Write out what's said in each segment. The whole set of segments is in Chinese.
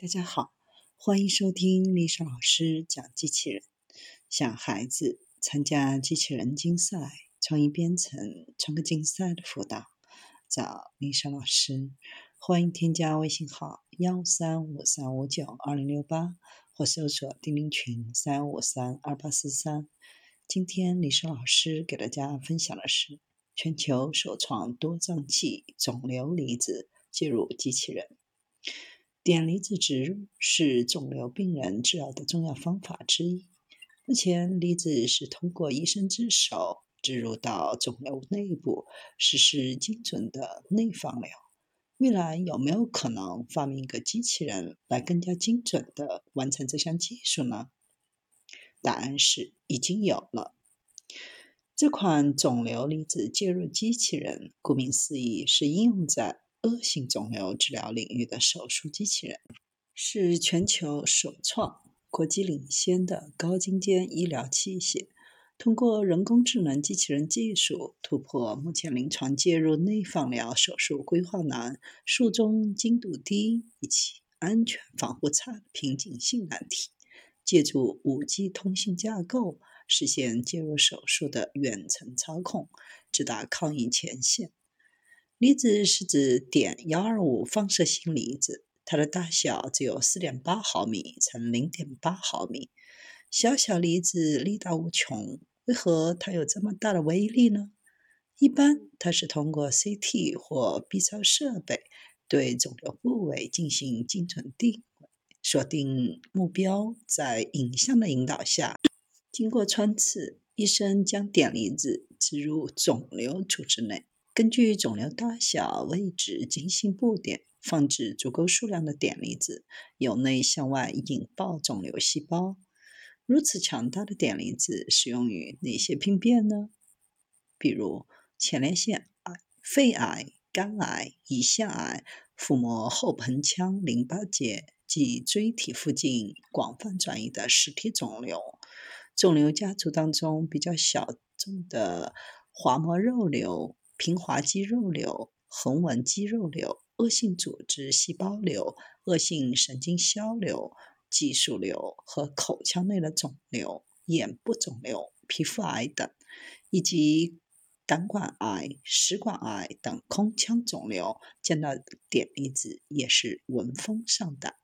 大家好，欢迎收听丽莎老师讲机器人。想孩子参加机器人竞赛、创意编程、创客竞赛的辅导，找丽莎老师。欢迎添加微信号幺三五三五九二零六八，或搜索钉钉群三五三二八四三。今天丽莎老师给大家分享的是全球首创多脏器肿瘤离子介入机器人。碘离子植入是肿瘤病人治疗的重要方法之一。目前，离子是通过医生之手植入到肿瘤内部，实施精准的内放疗。未来有没有可能发明一个机器人来更加精准地完成这项技术呢？答案是已经有了。这款肿瘤离子介入机器人，顾名思义，是应用在。恶性肿瘤治疗领域的手术机器人是全球首创、国际领先的高精尖医疗器械，通过人工智能机器人技术突破目前临床介入内放疗手术规划难、术中精度低以及安全防护差的瓶颈性难题，借助五 G 通信架构实现介入手术的远程操控，直达抗疫前线。离子是指碘幺二五放射性离子，它的大小只有四点八毫米乘零点八毫米，小小离子力大无穷。为何它有这么大的威力呢？一般它是通过 CT 或 B 超设备对肿瘤部位进行精准定位，锁定目标，在影像的引导下，经过穿刺，医生将碘离子植入肿瘤组织内。根据肿瘤大小、位置精心布点，放置足够数量的碘离子，由内向外引爆肿瘤细胞。如此强大的碘离子适用于哪些病变呢？比如前列腺癌、肺癌、肝癌、胰腺癌、腹膜后盆腔淋巴结及椎体附近广泛转移的实体肿瘤。肿瘤家族当中比较小众的滑膜肉瘤。平滑肌肉瘤、横纹肌肉瘤、恶性组织细胞瘤、恶性神经销瘤、激素瘤和口腔内的肿瘤、眼部肿瘤、皮肤癌等，以及胆管癌、食管癌等空腔肿瘤，见到碘离子也是闻风丧胆。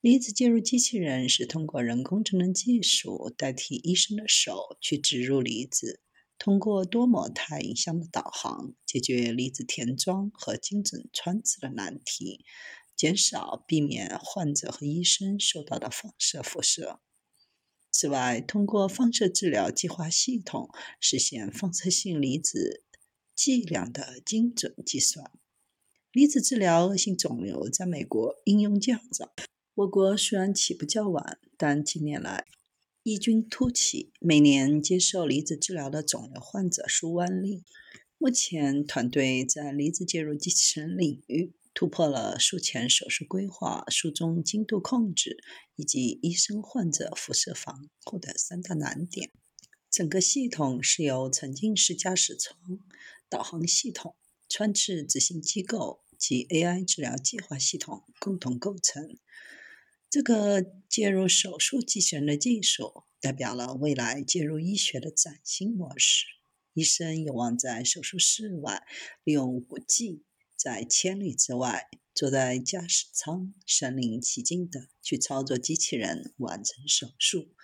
离子介入机器人是通过人工智能技术代替医生的手去植入离子。通过多模态影像的导航，解决离子填装和精准穿刺的难题，减少避免患者和医生受到的放射辐射。此外，通过放射治疗计划系统实现放射性离子剂量的精准计算。离子治疗恶性肿瘤在美国应用较早，我国虽然起步较晚，但近年来。异军突起，每年接受离子治疗的肿瘤患者数万例。目前，团队在离子介入机器人领域突破了术前手术规划、术中精度控制以及医生患者辐射防护的三大难点。整个系统是由沉浸式驾驶舱、导航系统、穿刺执行机构及 AI 治疗计划系统共同构成。这个介入手术机器人的技术，代表了未来介入医学的崭新模式。医生有望在手术室外，利用五 G，在千里之外，坐在驾驶舱，身临其境的去操作机器人完成手术。